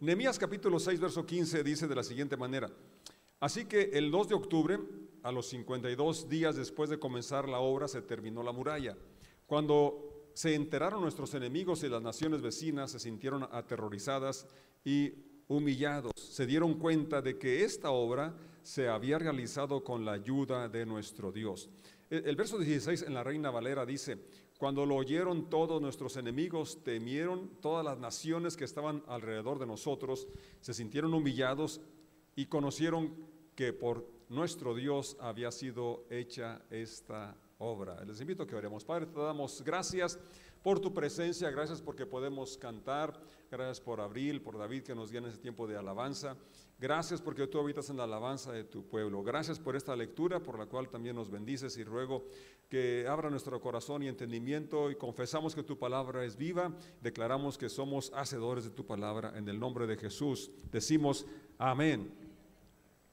Nehemías capítulo 6, verso 15 dice de la siguiente manera, así que el 2 de octubre, a los 52 días después de comenzar la obra, se terminó la muralla. Cuando se enteraron nuestros enemigos y las naciones vecinas, se sintieron aterrorizadas y humillados, se dieron cuenta de que esta obra se había realizado con la ayuda de nuestro Dios. El, el verso 16 en la Reina Valera dice, cuando lo oyeron todos nuestros enemigos, temieron todas las naciones que estaban alrededor de nosotros, se sintieron humillados y conocieron que por nuestro Dios había sido hecha esta obra. Les invito a que oremos. Padre, te damos gracias por tu presencia, gracias porque podemos cantar, gracias por Abril, por David que nos dio en ese tiempo de alabanza. Gracias porque tú habitas en la alabanza de tu pueblo. Gracias por esta lectura por la cual también nos bendices y ruego que abra nuestro corazón y entendimiento y confesamos que tu palabra es viva. Declaramos que somos hacedores de tu palabra en el nombre de Jesús. Decimos amén.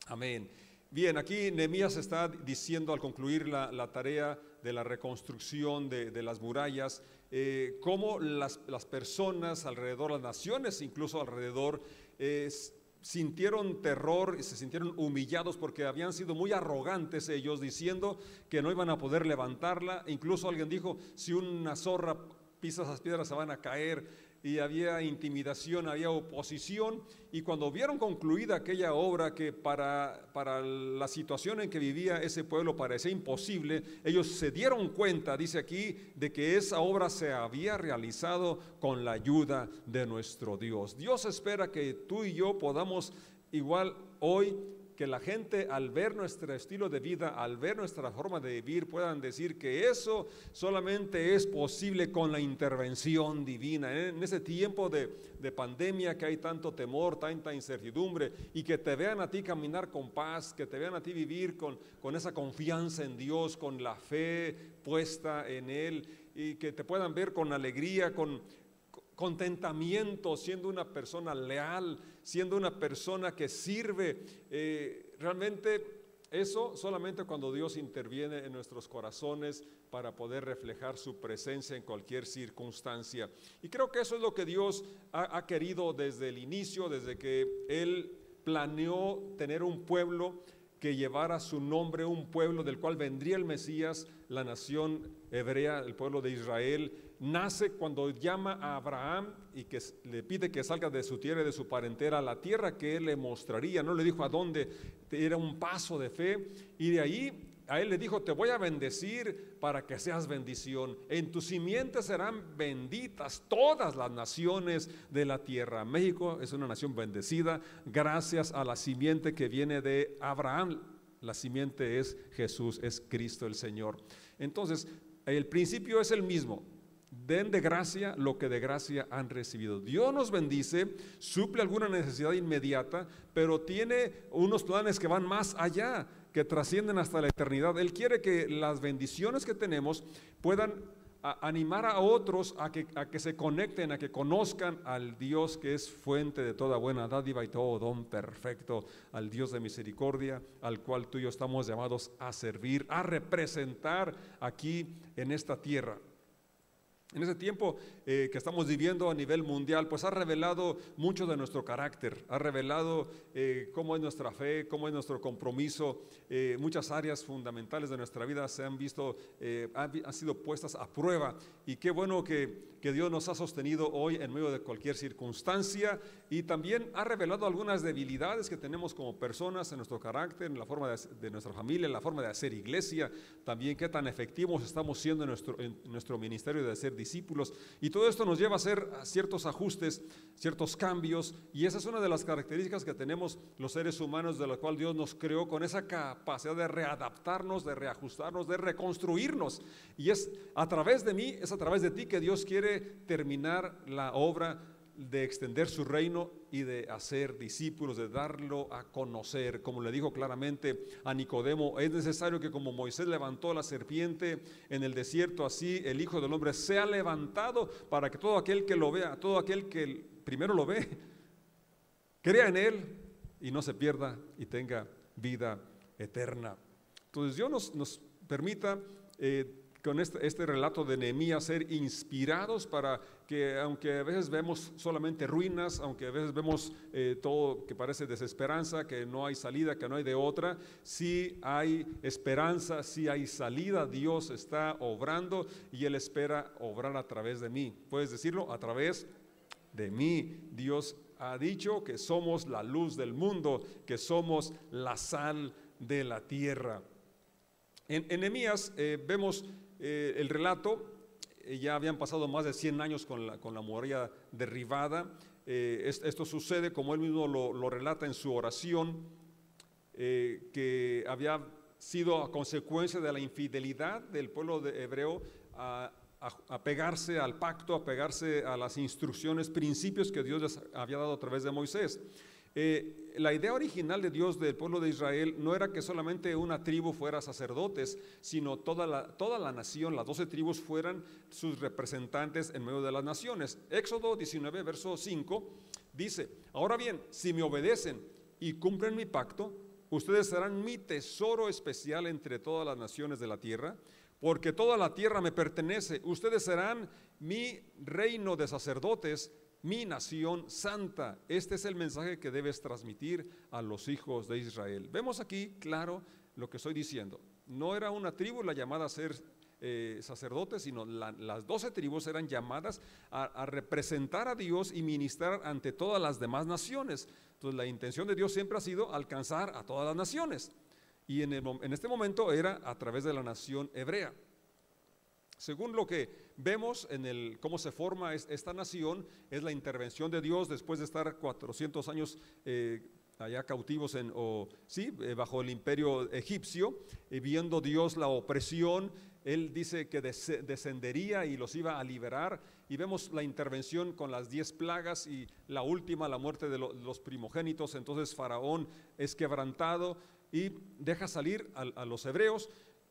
Amén. Bien, aquí Nehemías está diciendo al concluir la, la tarea de la reconstrucción de, de las murallas, eh, cómo las, las, personas alrededor, las naciones incluso alrededor, eh, sintieron terror y se sintieron humillados porque habían sido muy arrogantes ellos diciendo que no iban a poder levantarla. Incluso alguien dijo, si una zorra pisa esas piedras se van a caer y había intimidación, había oposición, y cuando vieron concluida aquella obra que para, para la situación en que vivía ese pueblo parecía imposible, ellos se dieron cuenta, dice aquí, de que esa obra se había realizado con la ayuda de nuestro Dios. Dios espera que tú y yo podamos igual hoy que la gente al ver nuestro estilo de vida, al ver nuestra forma de vivir, puedan decir que eso solamente es posible con la intervención divina. En ese tiempo de, de, pandemia que hay tanto temor, tanta incertidumbre, y que te vean a ti caminar con paz, que te vean a ti vivir con, con esa confianza en Dios, con la fe puesta en Él, y que te puedan ver con alegría, con contentamiento, siendo una persona leal, siendo una persona que sirve. Eh, realmente eso solamente cuando Dios interviene en nuestros corazones para poder reflejar su presencia en cualquier circunstancia. Y creo que eso es lo que Dios ha, ha querido desde el inicio, desde que Él planeó tener un pueblo que llevara su nombre, un pueblo del cual vendría el Mesías, la nación hebrea, el pueblo de Israel, nace cuando llama a Abraham y que le pide que salga de su tierra y de su parentela a la tierra que él le mostraría. No le dijo a dónde, era un paso de fe. Y de ahí a él le dijo, te voy a bendecir para que seas bendición. En tu simiente serán benditas todas las naciones de la tierra. México es una nación bendecida gracias a la simiente que viene de Abraham. La simiente es Jesús, es Cristo el Señor. Entonces, el principio es el mismo den de gracia lo que de gracia han recibido. Dios nos bendice, suple alguna necesidad inmediata, pero tiene unos planes que van más allá, que trascienden hasta la eternidad. Él quiere que las bendiciones que tenemos puedan animar a otros a que, a que se conecten, a que conozcan al Dios que es fuente de toda buena dádiva y todo don perfecto, al Dios de misericordia, al cual tú y yo estamos llamados a servir, a representar aquí en esta tierra. En ese tiempo eh, que estamos viviendo a nivel mundial, pues ha revelado mucho de nuestro carácter, ha revelado eh, cómo es nuestra fe, cómo es nuestro compromiso. Eh, muchas áreas fundamentales de nuestra vida se han visto, han, sido puestas a prueba. Y qué bueno que, que, Dios nos ha sostenido hoy en medio de cualquier circunstancia. Y también ha revelado algunas debilidades que tenemos como personas en nuestro carácter, en la forma de, de nuestra familia, en la forma de hacer iglesia. También qué tan efectivos estamos siendo en nuestro, en nuestro ministerio de hacer discípulos. Y todo esto nos lleva a hacer ciertos ajustes, ciertos cambios, y esa es una de las características que tenemos los seres humanos, de la cual Dios nos creó con esa capacidad de readaptarnos, de reajustarnos, de reconstruirnos. Y es a través de mí, es a través de ti que Dios quiere terminar la obra de extender su reino y de hacer discípulos, de darlo a conocer. Como le dijo claramente a Nicodemo, es necesario que como Moisés levantó la serpiente en el desierto, así el Hijo del Hombre sea levantado para que todo aquel que lo vea, todo aquel que primero lo ve, crea en él y no se pierda y tenga vida eterna. Entonces Dios nos, permita... Eh, con este, este, relato de Nehemías ser inspirados para que aunque a veces vemos solamente ruinas, aunque a veces vemos eh, todo que parece desesperanza, que no hay salida, que no hay de otra, sí hay esperanza, sí hay salida, Dios está obrando y Él espera obrar a través de mí. ¿Puedes decirlo? A través de mí. Dios ha dicho que somos la luz del mundo, que somos la sal de la tierra. En Enemías eh, vemos eh, el relato eh, ya habían pasado más de 100 años con la, con la muralla derribada. Eh, esto sucede, como él mismo lo, relata en su oración, eh, que había sido a consecuencia de la infidelidad del pueblo de hebreo a, a, pegarse al pacto, a pegarse a las instrucciones, principios que Dios les había dado a través de Moisés. Eh, la idea original de Dios del pueblo de Israel no era que solamente una tribu fuera sacerdotes, sino toda la, toda la nación, las doce tribus fueran sus representantes en medio de las naciones. Éxodo 19, verso 5 dice, ahora bien, si me obedecen y cumplen mi pacto, ustedes serán mi tesoro especial entre todas las naciones de la tierra, porque toda la tierra me pertenece, ustedes serán mi reino de sacerdotes mi nación santa. Este es el mensaje que debes transmitir a los hijos de Israel. Vemos aquí claro lo que estoy diciendo. No era una tribu la llamada a ser eh, sacerdotes, sino las doce tribus eran llamadas a, representar a Dios y ministrar ante todas las demás naciones. Entonces la intención de Dios siempre ha sido alcanzar a todas las naciones. Y en, en este momento era a través de la nación hebrea. Según lo que vemos en el cómo se forma esta nación, es la intervención de Dios después de estar 400 años eh, allá cautivos en, o, sí, eh, bajo el imperio egipcio, y viendo Dios la opresión, Él dice que descendería y los iba a liberar, y vemos la intervención con las diez plagas y la última, la muerte de los primogénitos, entonces Faraón es quebrantado y deja salir a los hebreos,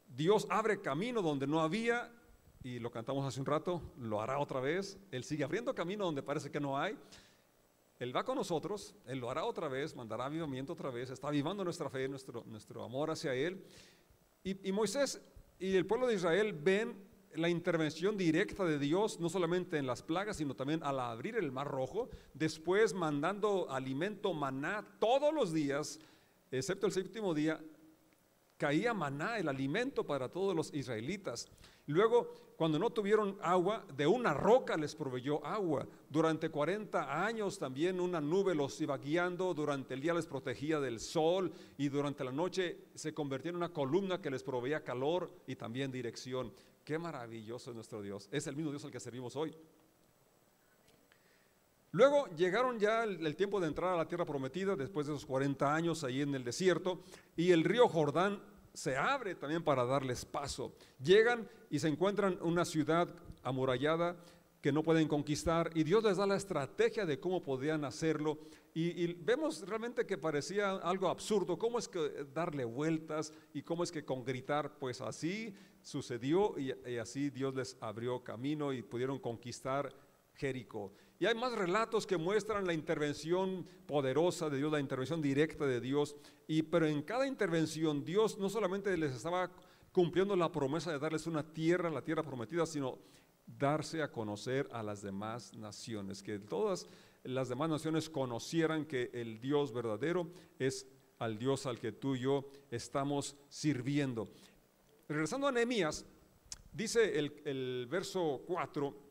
Dios abre camino donde no había y lo cantamos hace un rato, lo hará otra vez. Él sigue abriendo camino donde parece que no hay. Él va con nosotros, Él lo hará otra vez, mandará avivamiento otra vez, está avivando nuestra fe, nuestro, nuestro amor hacia Él. Y, y Moisés y el pueblo de Israel ven la intervención directa de Dios, no solamente en las plagas, sino también al abrir el mar rojo, después mandando alimento maná todos los días, excepto el séptimo día, caía maná, el alimento para todos los israelitas. Luego, cuando no tuvieron agua, de una roca les proveyó agua. Durante 40 años también una nube los iba guiando, durante el día les protegía del sol y durante la noche se convertía en una columna que les proveía calor y también dirección. Qué maravilloso es nuestro Dios. Es el mismo Dios al que servimos hoy. Luego llegaron ya el, tiempo de entrar a la tierra prometida, después de esos 40 años ahí en el desierto, y el río Jordán se abre también para darles paso. Llegan y se encuentran una ciudad amurallada que no pueden conquistar y Dios les da la estrategia de cómo podían hacerlo. Y, vemos realmente que parecía algo absurdo, cómo es que darle vueltas y cómo es que con gritar, pues así sucedió y, y así Dios les abrió camino y pudieron conquistar Jericó. Y hay más relatos que muestran la intervención poderosa de Dios, la intervención directa de Dios. Y pero en cada intervención Dios no solamente les estaba cumpliendo la promesa de darles una tierra, la tierra prometida, sino darse a conocer a las demás naciones, que todas las demás naciones conocieran que el Dios verdadero es al Dios al que tú y yo estamos sirviendo. Regresando a Nehemías, dice el, el verso 4,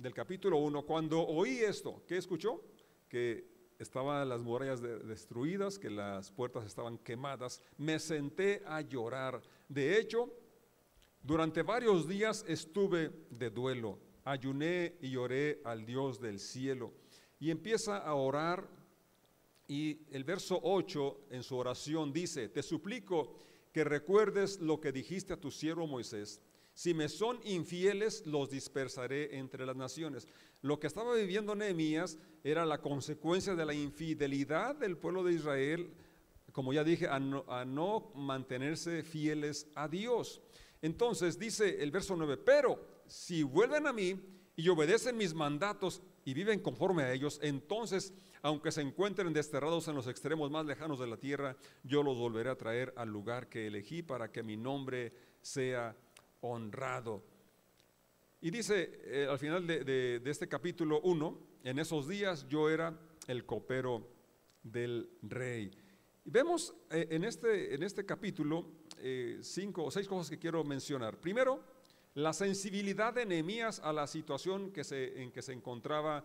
del capítulo 1, cuando oí esto, ¿qué escuchó? Que estaban las murallas destruidas, que las puertas estaban quemadas, me senté a llorar. De hecho, durante varios días estuve de duelo, ayuné y lloré al Dios del cielo. Y empieza a orar y el verso 8 en su oración dice, te suplico que recuerdes lo que dijiste a tu siervo Moisés si me son infieles, los dispersaré entre las naciones. Lo que estaba viviendo Nehemías era la consecuencia de la infidelidad del pueblo de Israel, como ya dije, a no, mantenerse fieles a Dios. Entonces dice el verso 9, pero si vuelven a mí y obedecen mis mandatos y viven conforme a ellos, entonces, aunque se encuentren desterrados en los extremos más lejanos de la tierra, yo los volveré a traer al lugar que elegí para que mi nombre sea honrado. Y dice eh, al final de, este capítulo 1, en esos días yo era el copero del rey. Vemos eh, en, este, en este capítulo eh, cinco o seis cosas que quiero mencionar. Primero, la sensibilidad de Nehemías a la situación que se, en que se encontraba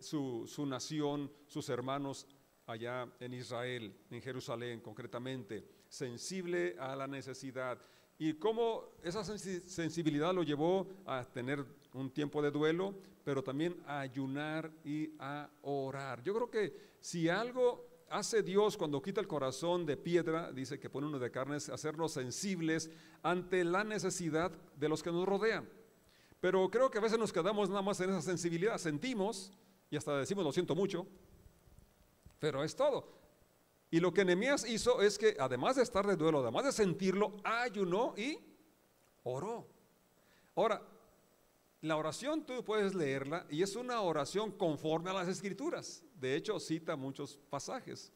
su, su, nación, sus hermanos allá en Israel, en Jerusalén concretamente, sensible a la necesidad. Y cómo esa sensibilidad lo llevó a tener un tiempo de duelo, pero también a ayunar y a orar. Yo creo que si algo hace Dios cuando quita el corazón de piedra, dice que pone uno de carne, es hacernos sensibles ante la necesidad de los que nos rodean. Pero creo que a veces nos quedamos nada más en esa sensibilidad, sentimos y hasta decimos lo siento mucho, pero es todo. Y lo que Nehemías hizo es que además de estar de duelo, además de sentirlo, ayunó y oró. Ahora, la oración tú puedes leerla y es una oración conforme a las escrituras. De hecho, cita muchos pasajes.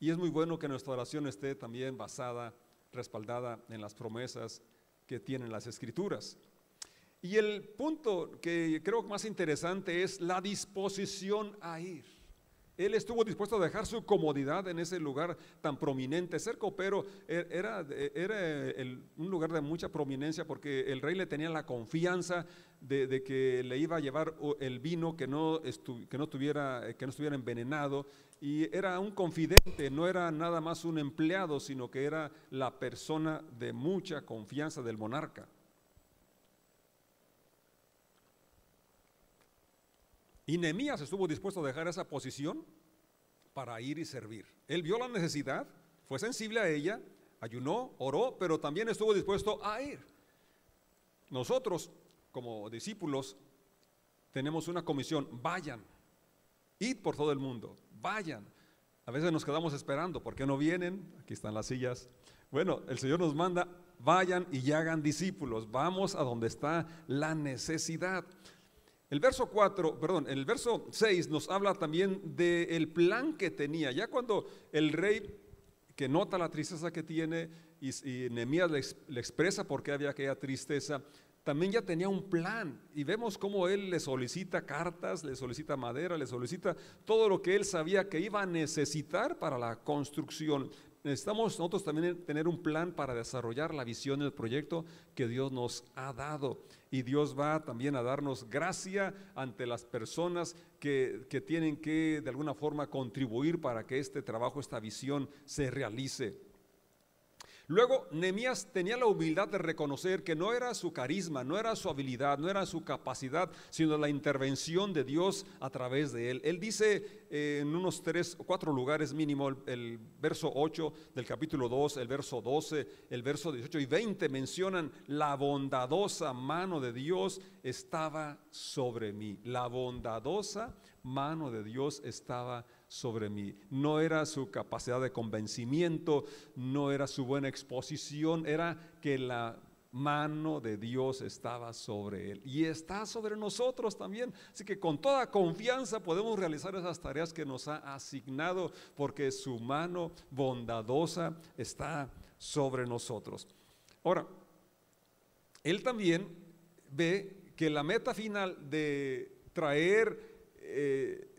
Y es muy bueno que nuestra oración esté también basada, respaldada en las promesas que tienen las escrituras. Y el punto que creo más interesante es la disposición a ir. Él estuvo dispuesto a dejar su comodidad en ese lugar tan prominente. Ser copero er, era, era un lugar de mucha prominencia porque el rey le tenía la confianza de, que le iba a llevar el vino que no, que, no tuviera, que no estuviera envenenado. Y era un confidente, no era nada más un empleado, sino que era la persona de mucha confianza del monarca. Y Nehemías estuvo dispuesto a dejar esa posición para ir y servir. Él vio la necesidad, fue sensible a ella, ayunó, oró, pero también estuvo dispuesto a ir. Nosotros, como discípulos, tenemos una comisión, vayan, id por todo el mundo, vayan. A veces nos quedamos esperando, ¿por qué no vienen? Aquí están las sillas. Bueno, el Señor nos manda, vayan y hagan discípulos, vamos a donde está la necesidad. El verso 4, perdón, el verso 6 nos habla también del plan que tenía. Ya cuando el rey, que nota la tristeza que tiene, y, y Nehemías le, expresa por qué había aquella tristeza, también ya tenía un plan. Y vemos cómo él le solicita cartas, le solicita madera, le solicita todo lo que él sabía que iba a necesitar para la construcción. Necesitamos nosotros también tener un plan para desarrollar la visión del proyecto que Dios nos ha dado. Y Dios va también a darnos gracia ante las personas que, que tienen que de alguna forma contribuir para que este trabajo, esta visión se realice. Luego, Nehemías tenía la humildad de reconocer que no era su carisma, no era su habilidad, no era su capacidad, sino la intervención de Dios a través de él. Él dice eh, en unos tres o cuatro lugares mínimo, el, verso 8 del capítulo 2, el verso 12, el verso 18 y 20 mencionan la bondadosa mano de Dios estaba sobre mí. La bondadosa mano de Dios estaba sobre sobre mí. No era su capacidad de convencimiento, no era su buena exposición, era que la mano de Dios estaba sobre él y está sobre nosotros también. Así que con toda confianza podemos realizar esas tareas que nos ha asignado porque su mano bondadosa está sobre nosotros. Ahora, él también ve que la meta final de traer eh,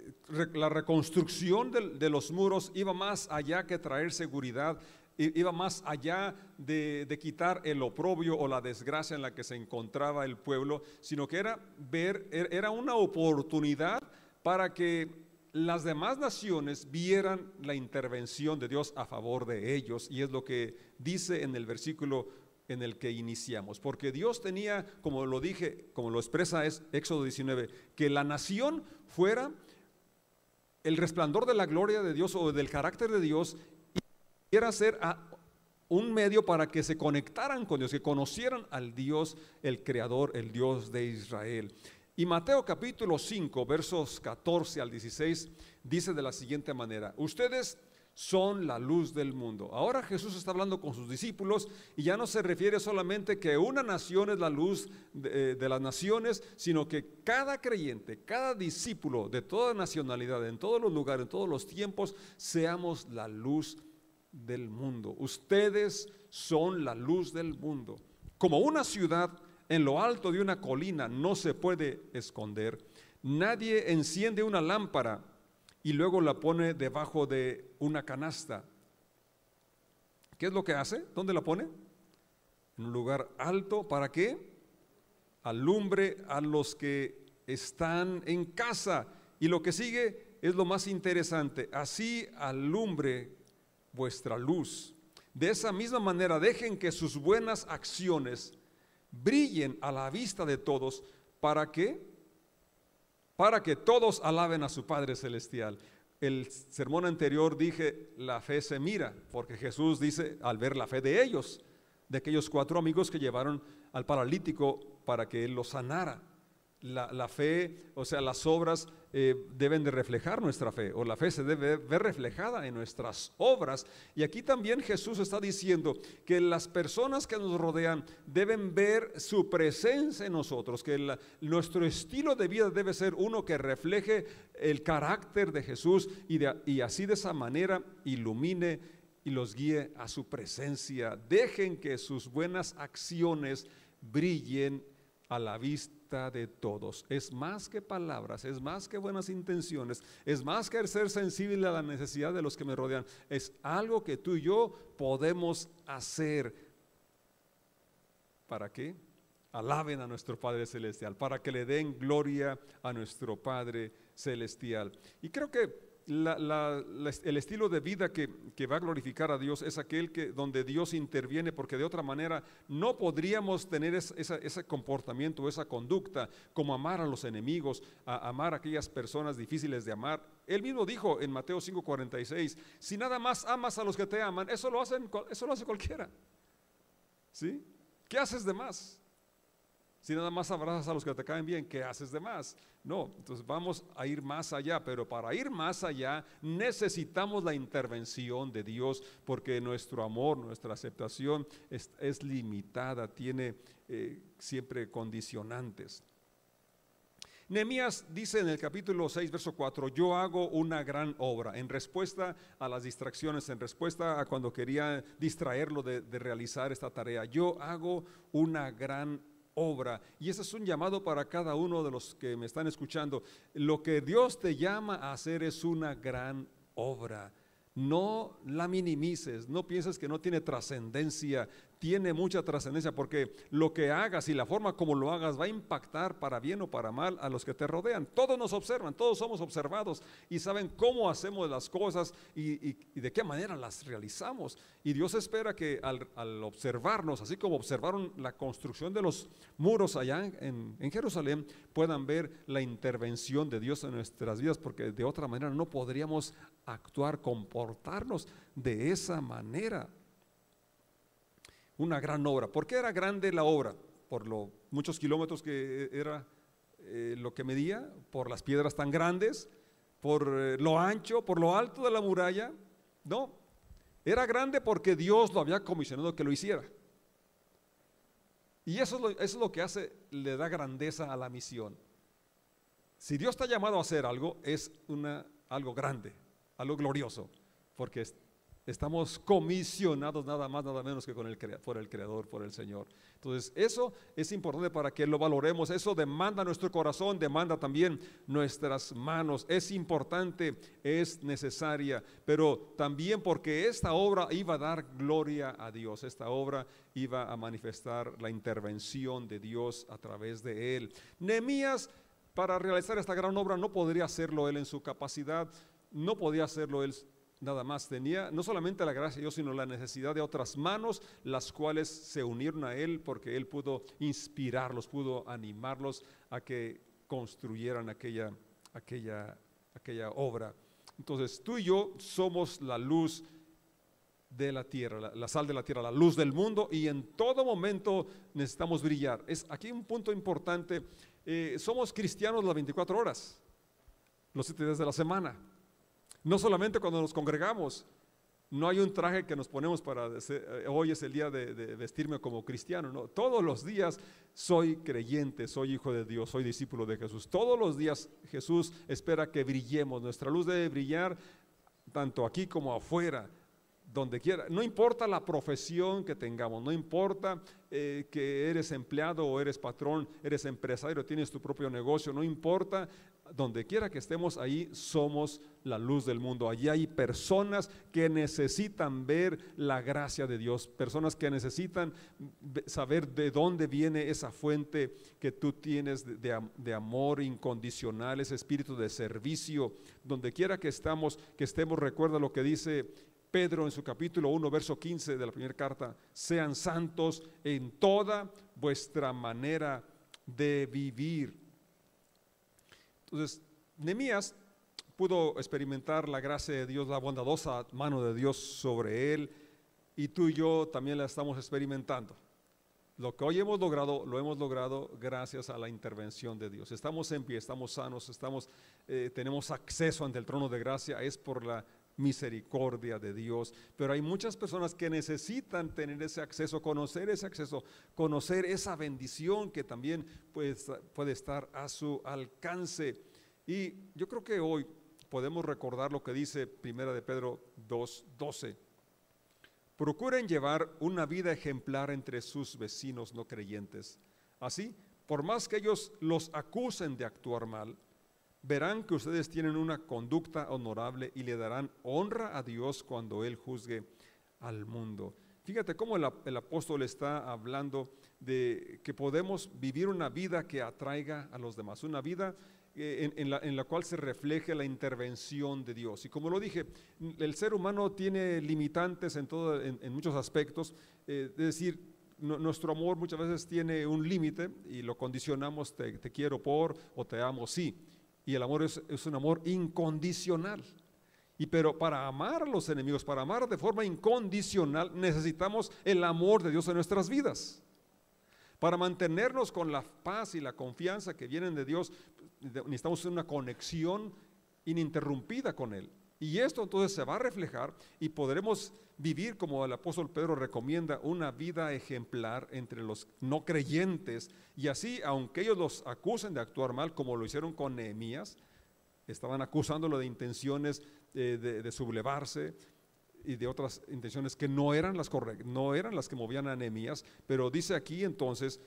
la reconstrucción de, los muros iba más allá que traer seguridad, iba más allá de, quitar el oprobio o la desgracia en la que se encontraba el pueblo, sino que era ver, er, era una oportunidad para que las demás naciones vieran la intervención de Dios a favor de ellos, y es lo que dice en el versículo en el que iniciamos, porque Dios tenía, como lo dije, como lo expresa es Éxodo 19, que la nación fuera el resplandor de la gloria de Dios o del carácter de Dios y quiera ser un medio para que se conectaran con Dios, que conocieran al Dios, el Creador, el Dios de Israel. Y Mateo capítulo 5, versos 14 al 16, dice de la siguiente manera, ustedes son la luz del mundo. Ahora Jesús está hablando con sus discípulos y ya no se refiere solamente que una nación es la luz de, eh, las naciones, sino que cada creyente, cada discípulo de toda nacionalidad, en todos los lugares, en todos los tiempos, seamos la luz del mundo. Ustedes son la luz del mundo. Como una ciudad en lo alto de una colina no se puede esconder. Nadie enciende una lámpara y luego la pone debajo de una canasta. ¿Qué es lo que hace? ¿Dónde la pone? En un lugar alto. ¿Para qué? Alumbre a los que están en casa. Y lo que sigue es lo más interesante. Así alumbre vuestra luz. De esa misma manera dejen que sus buenas acciones brillen a la vista de todos. ¿Para qué? Para que todos alaben a su Padre Celestial. El sermón anterior dije, la fe se mira, porque Jesús dice, al ver la fe de ellos, de aquellos cuatro amigos que llevaron al paralítico para que él lo sanara la, fe, o sea, las obras eh, deben de reflejar nuestra fe, o la fe se debe ver reflejada en nuestras obras. Y aquí también Jesús está diciendo que las personas que nos rodean deben ver su presencia en nosotros, que nuestro estilo de vida debe ser uno que refleje el carácter de Jesús y, y así de esa manera ilumine y los guíe a su presencia. Dejen que sus buenas acciones brillen a la vista de todos. Es más que palabras, es más que buenas intenciones, es más que ser sensible a la necesidad de los que me rodean. Es algo que tú y yo podemos hacer. ¿Para qué? Alaben a nuestro Padre Celestial, para que le den gloria a nuestro Padre Celestial. Y creo que el estilo de vida que, va a glorificar a Dios es aquel que, donde Dios interviene, porque de otra manera no podríamos tener ese comportamiento, esa conducta, como amar a los enemigos, amar a aquellas personas difíciles de amar. Él mismo dijo en Mateo 5:46, si nada más amas a los que te aman, eso lo, hacen, eso lo hace cualquiera. ¿Sí? ¿Qué haces de más? Si nada más abrazas a los que te caen bien, ¿qué haces de más? No, entonces vamos a ir más allá, pero para ir más allá necesitamos la intervención de Dios porque nuestro amor, nuestra aceptación es, limitada, tiene eh, siempre condicionantes. Nehemías dice en el capítulo 6, verso 4, yo hago una gran obra en respuesta a las distracciones, en respuesta a cuando quería distraerlo de, de realizar esta tarea. Yo hago una gran obra. Y ese es un llamado para cada uno de los que me están escuchando. Lo que Dios te llama a hacer es una gran obra. No la minimices, no pienses que no tiene trascendencia, tiene mucha trascendencia porque lo que hagas y la forma como lo hagas va a impactar para bien o para mal a los que te rodean. Todos nos observan, todos somos observados y saben cómo hacemos las cosas y, de qué manera las realizamos. Y Dios espera que al, observarnos, así como observaron la construcción de los muros allá en, en Jerusalén, puedan ver la intervención de Dios en nuestras vidas porque de otra manera no podríamos actuar, comportarnos de esa manera una gran obra. ¿Por qué era grande la obra? Por los muchos kilómetros que era eh, lo que medía, por las piedras tan grandes, por eh, lo ancho, por lo alto de la muralla. No, era grande porque Dios lo había comisionado que lo hiciera. Y eso es, lo, que hace, le da grandeza a la misión. Si Dios está llamado a hacer algo, es algo grande, algo glorioso, porque Estamos comisionados nada más, nada menos que con el, por el Creador, por el Señor. Entonces, eso es importante para que lo valoremos. Eso demanda nuestro corazón, demanda también nuestras manos. Es importante, es necesaria, pero también porque esta obra iba a dar gloria a Dios. Esta obra iba a manifestar la intervención de Dios a través de él. Nehemías, para realizar esta gran obra, no podría hacerlo él en su capacidad, no podía hacerlo él nada más tenía no solamente la gracia de Dios, sino la necesidad de otras manos, las cuales se unieron a Él porque Él pudo inspirarlos, pudo animarlos a que construyeran aquella, aquella, aquella obra. Entonces, tú y yo somos la luz de la tierra, la, sal de la tierra, la luz del mundo y en todo momento necesitamos brillar. Es aquí un punto importante. Eh, somos cristianos las 24 horas, los 7 días de la semana. No solamente cuando nos congregamos, no hay un traje que nos ponemos para eh, hoy es el día de, vestirme como cristiano, no, todos los días soy creyente, soy hijo de Dios, soy discípulo de Jesús. Todos los días Jesús espera que brillemos, nuestra luz debe brillar tanto aquí como afuera, donde quiera. No importa la profesión que tengamos, no importa eh, que eres empleado o eres patrón, eres empresario, tienes tu propio negocio, no importa, donde quiera que estemos, ahí somos la luz del mundo. Allí hay personas que necesitan ver la gracia de Dios, personas que necesitan saber de dónde viene esa fuente que tú tienes de, de amor incondicional, ese espíritu de servicio. Donde quiera que estamos, que estemos, recuerda lo que dice Pedro en su capítulo 1, verso 15 de la primera carta, sean santos en toda vuestra manera de vivir. Entonces, Nemías pudo experimentar la gracia de Dios, la bondadosa mano de Dios sobre él, y tú y yo también la estamos experimentando. Lo que hoy hemos logrado, lo hemos logrado gracias a la intervención de Dios. Estamos en pie, estamos sanos, estamos, eh, tenemos acceso ante el trono de gracia, es por la misericordia de Dios. Pero hay muchas personas que necesitan tener ese acceso, conocer ese acceso, conocer esa bendición que también puede, puede estar a su alcance. Y yo creo que hoy podemos recordar lo que dice Primera de Pedro 2:12. Procuren llevar una vida ejemplar entre sus vecinos no creyentes. Así, por más que ellos los acusen de actuar mal, verán que ustedes tienen una conducta honorable y le darán honra a Dios cuando Él juzgue al mundo. Fíjate cómo el, apóstol está hablando de que podemos vivir una vida que atraiga a los demás, una vida eh, en, la, cual se refleje la intervención de Dios. Y como lo dije, el ser humano tiene limitantes en, todo, en, muchos aspectos, eh, es decir, nuestro amor muchas veces tiene un límite y lo condicionamos, te, quiero por o te amo sí. Y el amor es, un amor incondicional. Y pero para amar a los enemigos, para amar de forma incondicional, necesitamos el amor de Dios en nuestras vidas. Para mantenernos con la paz y la confianza que vienen de Dios, necesitamos una conexión ininterrumpida con Él. Y esto entonces se va a reflejar y podremos vivir como el apóstol Pedro recomienda, una vida ejemplar entre los no creyentes. Y así, aunque ellos los acusen de actuar mal, como lo hicieron con Nehemías, estaban acusándolo de intenciones de, sublevarse y de otras intenciones que no eran las correctas, no eran las que movían a Nehemías, pero dice aquí entonces,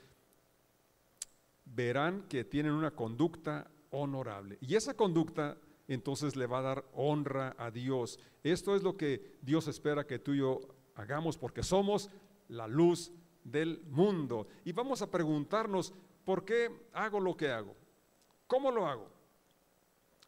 verán que tienen una conducta honorable. Y esa conducta entonces le va a dar honra a Dios. Esto es lo que Dios espera que tú y yo hagamos porque somos la luz del mundo. Y vamos a preguntarnos, ¿por qué hago lo que hago? ¿Cómo lo hago?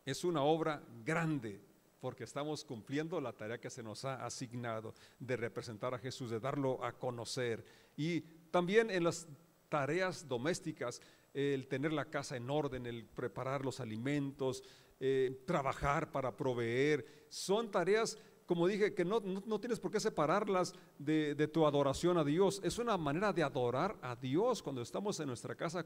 Es una obra grande porque estamos cumpliendo la tarea que se nos ha asignado de representar a Jesús, de darlo a conocer. Y también en las tareas domésticas, el tener la casa en orden, el preparar los alimentos, eh, trabajar para proveer. Son tareas como dije, que no, no, tienes por qué separarlas de, tu adoración a Dios. Es una manera de adorar a Dios cuando estamos en nuestra casa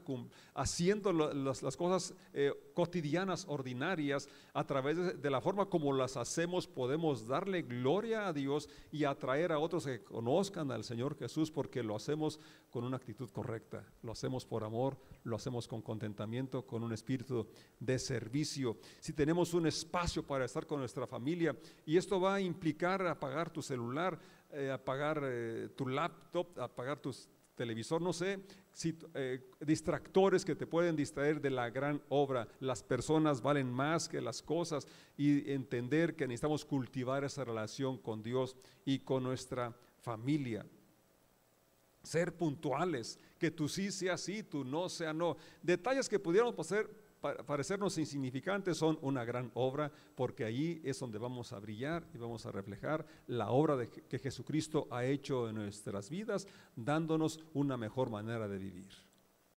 haciendo las, cosas eh, cotidianas, ordinarias, a través de, la forma como las hacemos, podemos darle gloria a Dios y atraer a otros que conozcan al Señor Jesús porque lo hacemos con una actitud correcta, lo hacemos por amor, lo hacemos con contentamiento, con un espíritu de servicio. Si tenemos un espacio para estar con nuestra familia y esto va a implicar apagar tu celular, eh, apagar eh, tu laptop, apagar tu televisor, no sé, si, eh, distractores que te pueden distraer de la gran obra. Las personas valen más que las cosas y entender que necesitamos cultivar esa relación con Dios y con nuestra familia. Ser puntuales, que tú sí sea sí, tú no sea no. Detalles que pudiéramos pasar, parecernos insignificantes son una gran obra, porque ahí es donde vamos a brillar y vamos a reflejar la obra que Jesucristo ha hecho en nuestras vidas, dándonos una mejor manera de vivir.